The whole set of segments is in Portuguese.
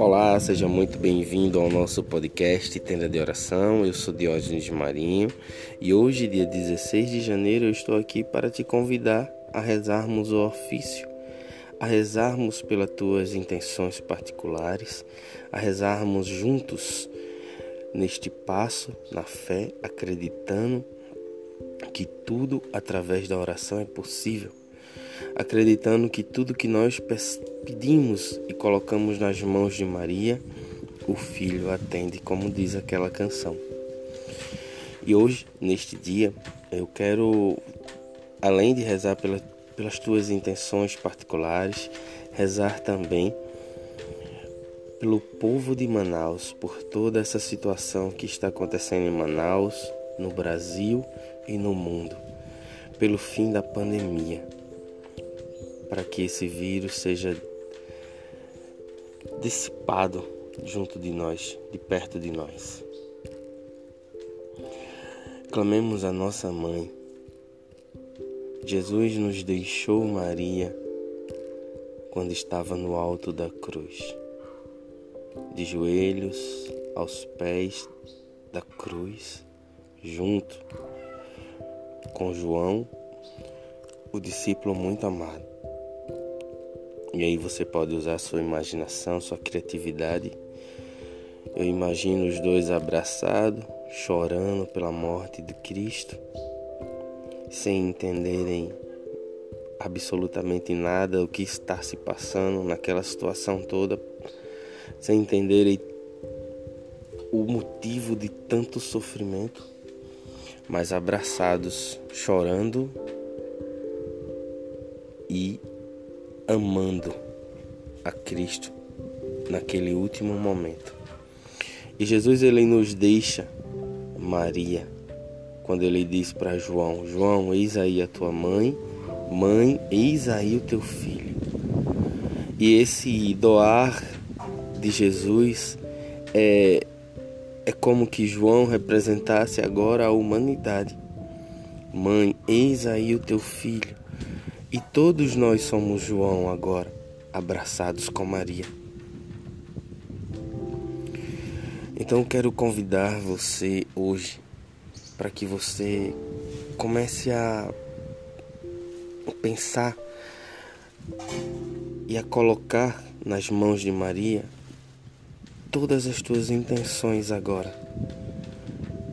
Olá, seja muito bem-vindo ao nosso podcast Tenda de Oração. Eu sou Diógenes Marinho e hoje, dia 16 de janeiro, eu estou aqui para te convidar a rezarmos o ofício, a rezarmos pelas tuas intenções particulares, a rezarmos juntos neste passo na fé, acreditando que tudo através da oração é possível acreditando que tudo que nós pedimos e colocamos nas mãos de Maria, o Filho atende, como diz aquela canção. E hoje, neste dia, eu quero, além de rezar pela, pelas tuas intenções particulares, rezar também pelo povo de Manaus, por toda essa situação que está acontecendo em Manaus, no Brasil e no mundo, pelo fim da pandemia para que esse vírus seja dissipado junto de nós, de perto de nós. Clamemos a nossa mãe. Jesus nos deixou Maria quando estava no alto da cruz, de joelhos aos pés da cruz, junto com João, o discípulo muito amado. E aí você pode usar sua imaginação, sua criatividade. Eu imagino os dois abraçados, chorando pela morte de Cristo, sem entenderem absolutamente nada o que está se passando naquela situação toda, sem entenderem o motivo de tanto sofrimento, mas abraçados, chorando e amando a Cristo naquele último momento. E Jesus ele nos deixa Maria quando ele diz para João: João, eis aí a tua mãe, mãe, eis aí o teu filho. E esse doar de Jesus é, é como que João representasse agora a humanidade. Mãe, eis aí o teu filho. E todos nós somos João agora, abraçados com Maria. Então quero convidar você hoje para que você comece a pensar e a colocar nas mãos de Maria todas as tuas intenções agora.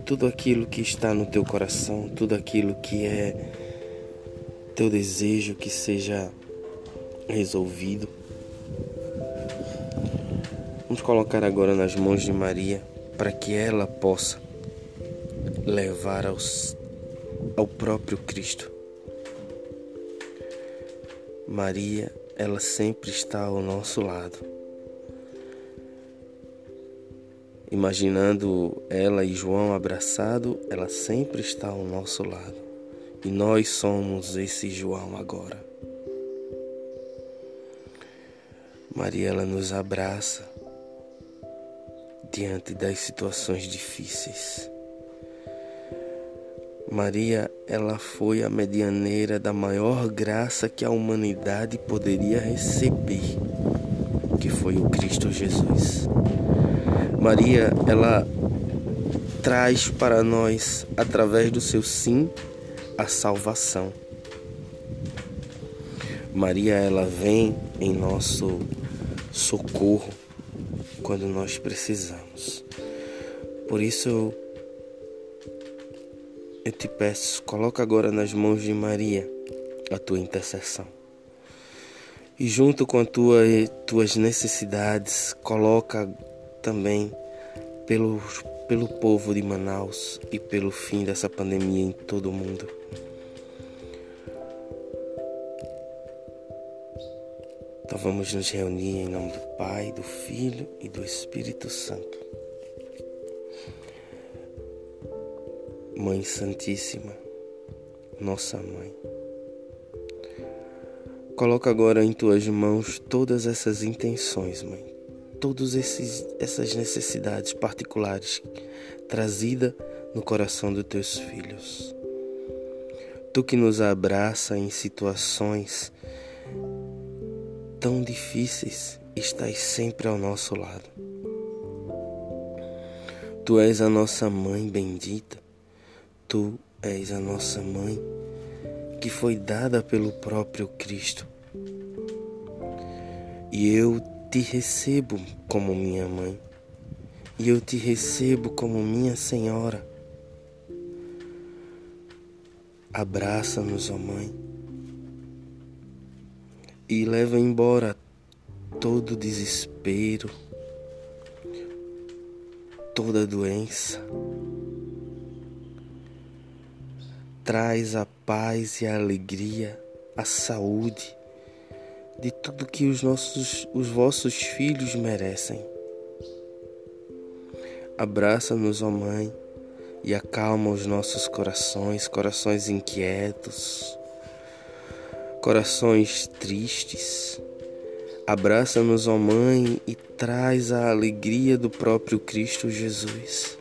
Tudo aquilo que está no teu coração, tudo aquilo que é teu desejo que seja resolvido. Vamos colocar agora nas mãos de Maria para que ela possa levar aos, ao próprio Cristo. Maria, ela sempre está ao nosso lado. Imaginando ela e João abraçado, ela sempre está ao nosso lado. E nós somos esse João agora. Maria ela nos abraça diante das situações difíceis. Maria, ela foi a medianeira da maior graça que a humanidade poderia receber, que foi o Cristo Jesus. Maria, ela traz para nós através do seu sim a salvação. Maria, ela vem em nosso socorro quando nós precisamos. Por isso eu, te peço, coloca agora nas mãos de Maria a tua intercessão. E junto com as tua, tuas necessidades, coloca também pelo, pelo povo de Manaus e pelo fim dessa pandemia em todo o mundo. Então vamos nos reunir em nome do Pai, do Filho e do Espírito Santo. Mãe Santíssima, nossa mãe. Coloca agora em tuas mãos todas essas intenções, mãe. Todas essas necessidades particulares trazidas no coração dos teus filhos. Tu que nos abraça em situações tão difíceis estás sempre ao nosso lado. Tu és a nossa mãe bendita, tu és a nossa mãe que foi dada pelo próprio Cristo. E eu te recebo como minha mãe, e eu te recebo como minha Senhora. Abraça-nos, ó Mãe, e leva embora todo desespero, toda doença. Traz a paz e a alegria, a saúde de tudo que os nossos os vossos filhos merecem. Abraça-nos, ó Mãe, e acalma os nossos corações, corações inquietos, corações tristes. Abraça-nos, ó Mãe, e traz a alegria do próprio Cristo Jesus.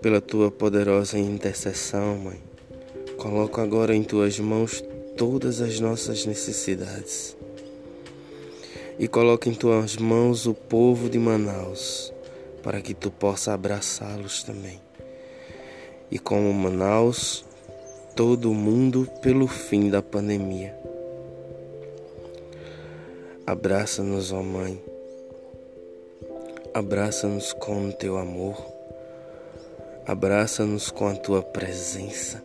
Pela tua poderosa intercessão, Mãe, coloco agora em tuas mãos todas as nossas necessidades. E coloco em tuas mãos o povo de Manaus, para que tu possa abraçá-los também. E como Manaus, todo o mundo pelo fim da pandemia. Abraça-nos, ó Mãe. Abraça-nos com o teu amor. Abraça-nos com a tua presença.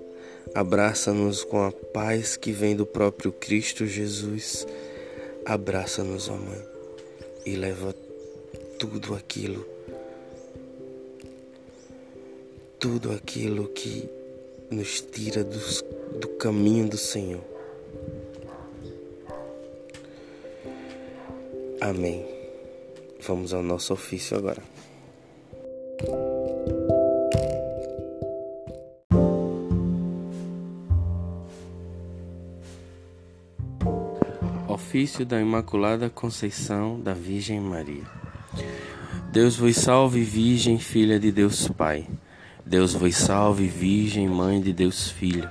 Abraça-nos com a paz que vem do próprio Cristo Jesus. Abraça-nos, ó Mãe, e leva tudo aquilo, tudo aquilo que nos tira dos, do caminho do Senhor. Amém. Vamos ao nosso ofício agora. Ofício da Imaculada Conceição da Virgem Maria. Deus vos salve, Virgem, filha de Deus Pai. Deus vos salve, Virgem, mãe de Deus Filho.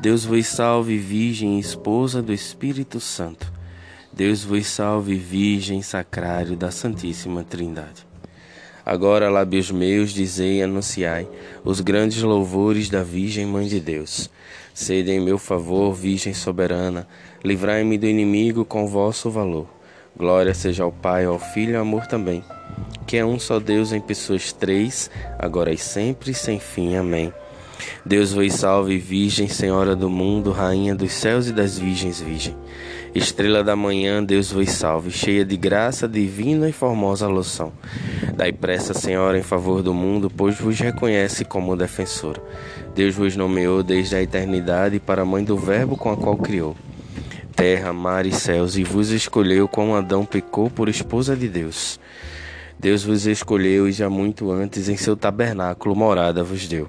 Deus vos salve, Virgem, esposa do Espírito Santo. Deus vos salve, Virgem, sacrário da Santíssima Trindade. Agora, lábios meus, dizei e anunciai os grandes louvores da Virgem Mãe de Deus. Sede em meu favor, Virgem soberana, livrai-me do inimigo com vosso valor. Glória seja ao Pai, ao Filho e ao amor também, que é um só Deus em pessoas três, agora e sempre, sem fim. Amém. Deus vos salve, Virgem, Senhora do mundo, Rainha dos céus e das virgens, Virgem. Estrela da manhã, Deus vos salve, cheia de graça divina e formosa loção. Dai pressa, Senhora, em favor do mundo, pois vos reconhece como defensora. Deus vos nomeou desde a eternidade para a mãe do Verbo com a qual criou terra, mar e céus, e vos escolheu como Adão pecou por esposa de Deus. Deus vos escolheu e já muito antes em seu tabernáculo morada vos deu.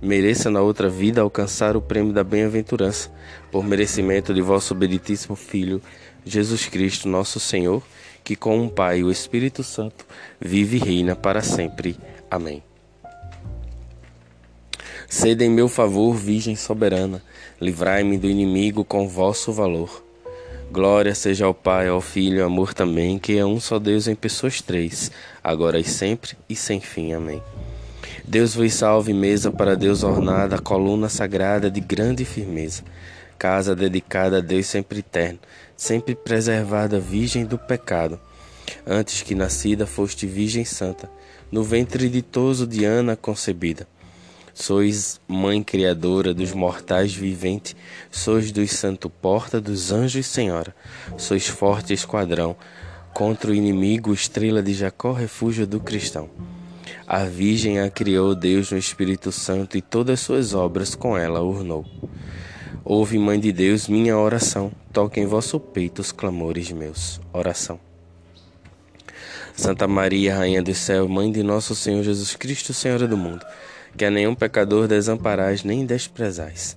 mereça na outra vida alcançar o prêmio da bem-aventurança, por merecimento de vosso benditíssimo Filho, Jesus Cristo, nosso Senhor, que com o Pai e o Espírito Santo vive e reina para sempre. Amém. Sede em meu favor, Virgem soberana, livrai-me do inimigo com vosso valor. Glória seja ao Pai, ao Filho e ao amor também, que é um só Deus em pessoas três, agora e sempre e sem fim. Amém. Deus vos salve, mesa para Deus ornada, coluna sagrada de grande firmeza, casa dedicada a Deus sempre eterno, sempre preservada, virgem do pecado. Antes que nascida foste virgem santa, no ventre ditoso de Ana concebida. Sois mãe criadora dos mortais viventes, sois dos santo porta dos anjos senhora, sois forte esquadrão, contra o inimigo estrela de Jacó, refúgio do cristão. A Virgem a criou Deus no Espírito Santo e todas suas obras com ela ornou. Ouve, Mãe de Deus, minha oração, toque em vosso peito os clamores meus. Oração. Santa Maria, Rainha do Céu, Mãe de nosso Senhor Jesus Cristo, Senhora do mundo, que a nenhum pecador desamparais nem desprezais.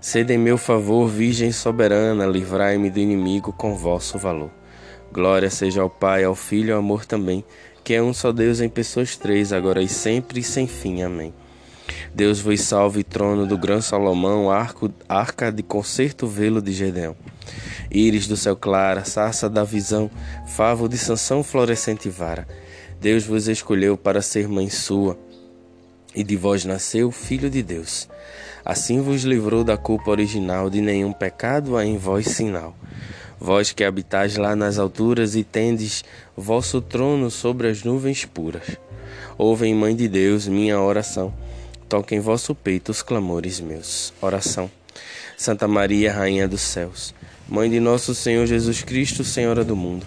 Sede em meu favor, Virgem soberana, livrai-me do inimigo com vosso valor. Glória seja ao Pai, ao Filho e ao amor também, que é um só Deus em pessoas três, agora e sempre e sem fim. Amém. Deus vos salve, trono do grande Salomão, arco, arca de concerto velo de Gedeão. Íris do céu clara, sarça da visão, favo de Sansão florescente vara. Deus vos escolheu para ser mãe sua, e de vós nasceu Filho de Deus. Assim vos livrou da culpa original, de nenhum pecado há em vós sinal. Vós que habitais lá nas alturas e tendes vosso trono sobre as nuvens puras. Ouvem, Mãe de Deus, minha oração toque em vosso peito os clamores meus. Oração. Santa Maria, Rainha dos céus, Mãe de nosso Senhor Jesus Cristo, Senhora do mundo,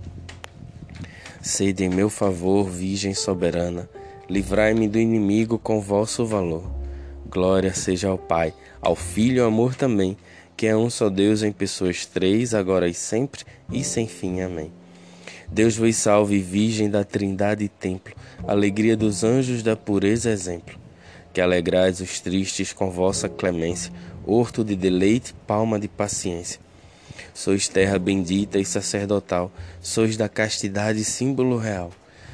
Sede em meu favor, Virgem soberana, livrai-me do inimigo com vosso valor. Glória seja ao Pai, ao Filho e ao amor também, que é um só Deus em pessoas três, agora e sempre e sem fim. Amém. Deus vos salve, Virgem da Trindade e Templo, alegria dos anjos da pureza exemplo. Que alegrais os tristes com vossa clemência, horto de deleite, palma de paciência. Sois terra bendita e sacerdotal, sois da castidade símbolo real.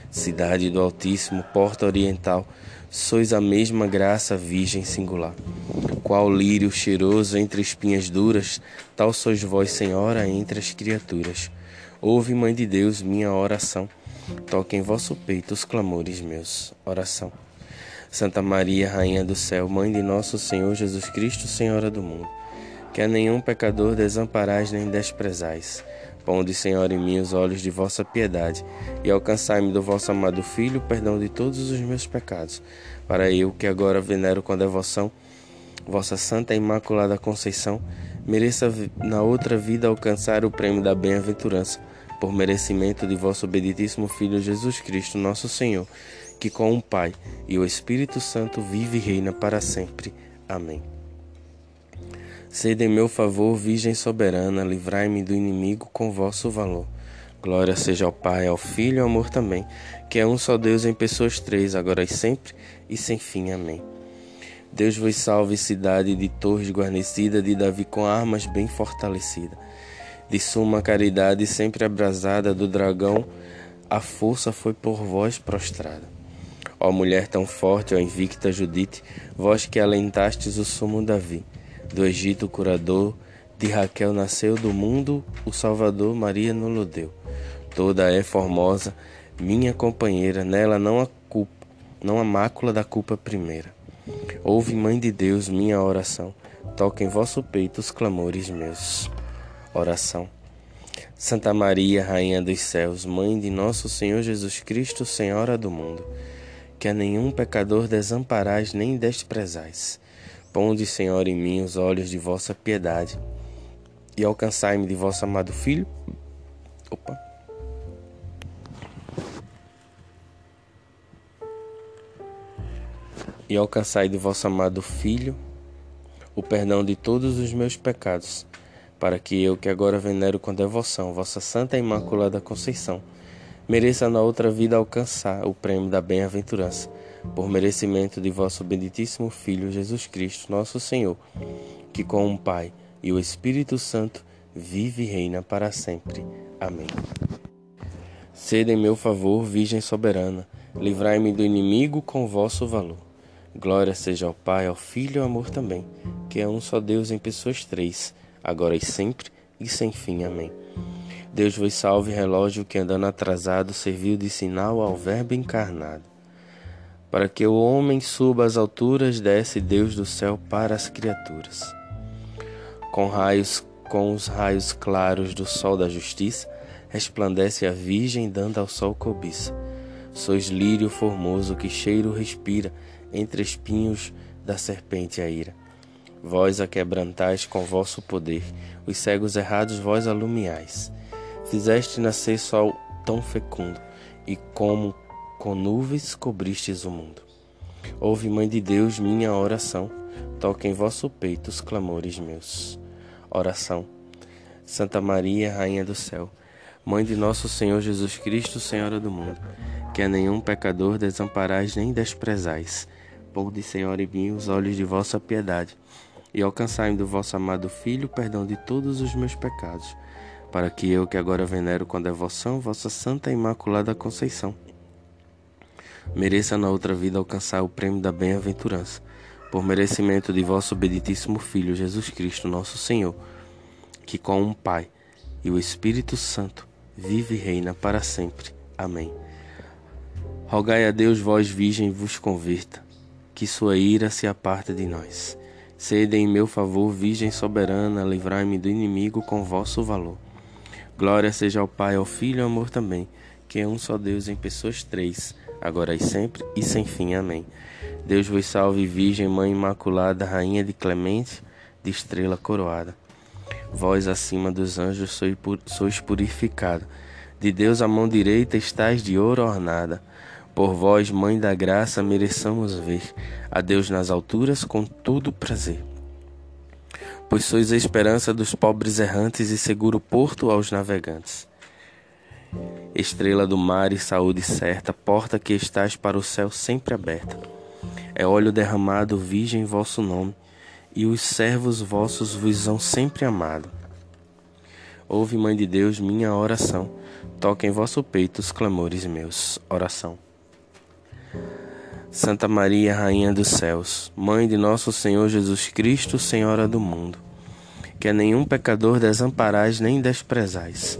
Cidade do Altíssimo, porta oriental, sois a mesma graça virgem singular. Qual lírio cheiroso entre espinhas duras, tal sois vós, Senhora, entre as criaturas. Ouve, Mãe de Deus, minha oração. Toque em vosso peito os clamores meus. Oração. Santa Maria, Rainha do céu, Mãe de nosso Senhor Jesus Cristo, Senhora do mundo, que a nenhum pecador desamparais nem desprezais. Ponde, Senhor, em mim os olhos de vossa piedade e alcançai-me do vosso amado Filho o perdão de todos os meus pecados, para eu, que agora venero com devoção vossa Santa Imaculada Conceição, mereça na outra vida alcançar o prêmio da bem-aventurança, por merecimento de vosso benditíssimo Filho Jesus Cristo, nosso Senhor, que com o Pai e o Espírito Santo vive e reina para sempre. Amém. Sede em meu favor, Virgem soberana, livrai-me do inimigo com vosso valor. Glória seja ao Pai, ao Filho e ao amor também, que é um só Deus em pessoas três, agora e sempre e sem fim. Amém. Deus vos salve, cidade de torres guarnecida, de Davi com armas bem fortalecida. De suma caridade sempre abrasada do dragão, a força foi por vós prostrada. Ó mulher tão forte, ó invicta Judite, vós que alentastes o sumo Davi, do Egito curador, de Raquel nasceu do mundo, o Salvador Maria no deu. Toda é formosa, minha companheira, nela não há culpa, não há mácula da culpa primeira. Ouve, Mãe de Deus, minha oração. Toque em vosso peito os clamores meus. Oração. Santa Maria, Rainha dos céus, Mãe de nosso Senhor Jesus Cristo, Senhora do mundo, que a nenhum pecador desamparais nem desprezais. Ponde, Senhor, em mim os olhos de vossa piedade e alcançai-me de vosso amado Filho. Opa e alcançai de vosso amado Filho o perdão de todos os meus pecados, para que eu, que agora venero com devoção vossa Santa Imaculada Conceição, mereça na outra vida alcançar o prêmio da bem-aventurança, por merecimento de vosso benditíssimo Filho Jesus Cristo, nosso Senhor, que com o Pai e o Espírito Santo vive e reina para sempre. Amém. Sede em meu favor, Virgem soberana, livrai-me do inimigo com vosso valor. Glória seja ao Pai, ao Filho e ao amor também, que é um só Deus em pessoas três, agora e sempre e sem fim. Amém. Deus vos salve, relógio que andando atrasado serviu de sinal ao Verbo encarnado. Para que o homem suba às alturas, desce Deus do céu para as criaturas. Com raios, com os raios claros do sol da justiça, resplandece a Virgem dando ao sol cobiça. Sois lírio formoso que cheiro respira entre espinhos da serpente a ira. Vós a quebrantais com vosso poder, os cegos errados vós alumiais. Fizeste nascer sol tão fecundo, e como com nuvens cobristes o mundo. Ouve, Mãe de Deus, minha oração, toque em vosso peito os clamores meus. Oração. Santa Maria, Rainha do Céu, Mãe de nosso Senhor Jesus Cristo, Senhora do mundo, que a nenhum pecador desamparais nem desprezais. Ponde, Senhor, em mim os olhos de vossa piedade, e alcançai-me do vosso amado Filho perdão de todos os meus pecados para que eu, que agora venero com devoção vossa Santa Imaculada Conceição, mereça na outra vida alcançar o prêmio da bem-aventurança, por merecimento de vosso obeditíssimo Filho Jesus Cristo, nosso Senhor, que com um Pai e o Espírito Santo vive e reina para sempre. Amém. Rogai a Deus, vós virgem, vos converta, que sua ira se aparta de nós. Sede em meu favor, Virgem soberana, livrai-me do inimigo com vosso valor. Glória seja ao Pai, ao Filho e ao amor também, que é um só Deus em pessoas três, agora e sempre e sem fim. Amém. Deus vos salve, Virgem, Mãe Imaculada, Rainha de Clemente, de estrela coroada. Vós acima dos anjos sois purificada, de Deus a mão direita estais de ouro ornada. Por vós, Mãe da Graça, mereçamos ver a Deus nas alturas com todo prazer pois sois a esperança dos pobres errantes e seguro porto aos navegantes. Estrela do mar e saúde certa, porta que estás para o céu sempre aberta. É óleo derramado, virgem vosso nome, e os servos vossos vos hão sempre amado. Ouve, Mãe de Deus, minha oração, toque em vosso peito os clamores meus. Oração. Santa Maria, Rainha dos Céus, Mãe de nosso Senhor Jesus Cristo, Senhora do mundo, que a nenhum pecador desamparais nem desprezais.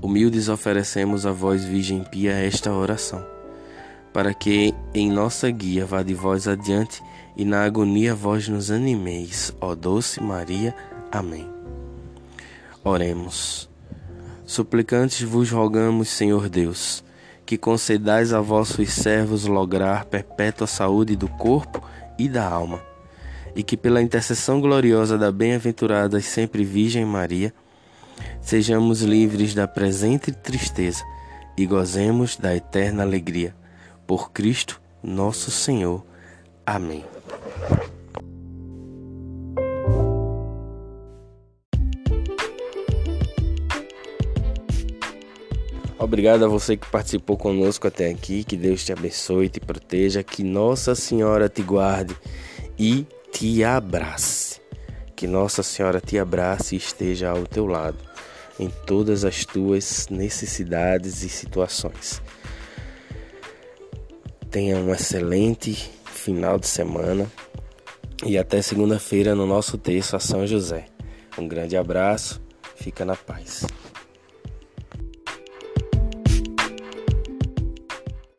Humildes oferecemos a vós, Virgem Pia, esta oração, para que em nossa guia vá de vós adiante e na agonia vós nos animeis, ó doce Maria. Amém. Oremos. Suplicantes vos rogamos, Senhor Deus, que concedais a vossos servos lograr perpétua saúde do corpo e da alma e que pela intercessão gloriosa da bem-aventurada e sempre Virgem Maria, sejamos livres da presente tristeza e gozemos da eterna alegria. Por Cristo, nosso Senhor. Amém. Obrigado a você que participou conosco até aqui. Que Deus te abençoe e te proteja. Que Nossa Senhora te guarde e te abrace. Que Nossa Senhora te abrace e esteja ao teu lado em todas as tuas necessidades e situações. Tenha um excelente final de semana e até segunda-feira no nosso texto a São José. Um grande abraço, fica na paz.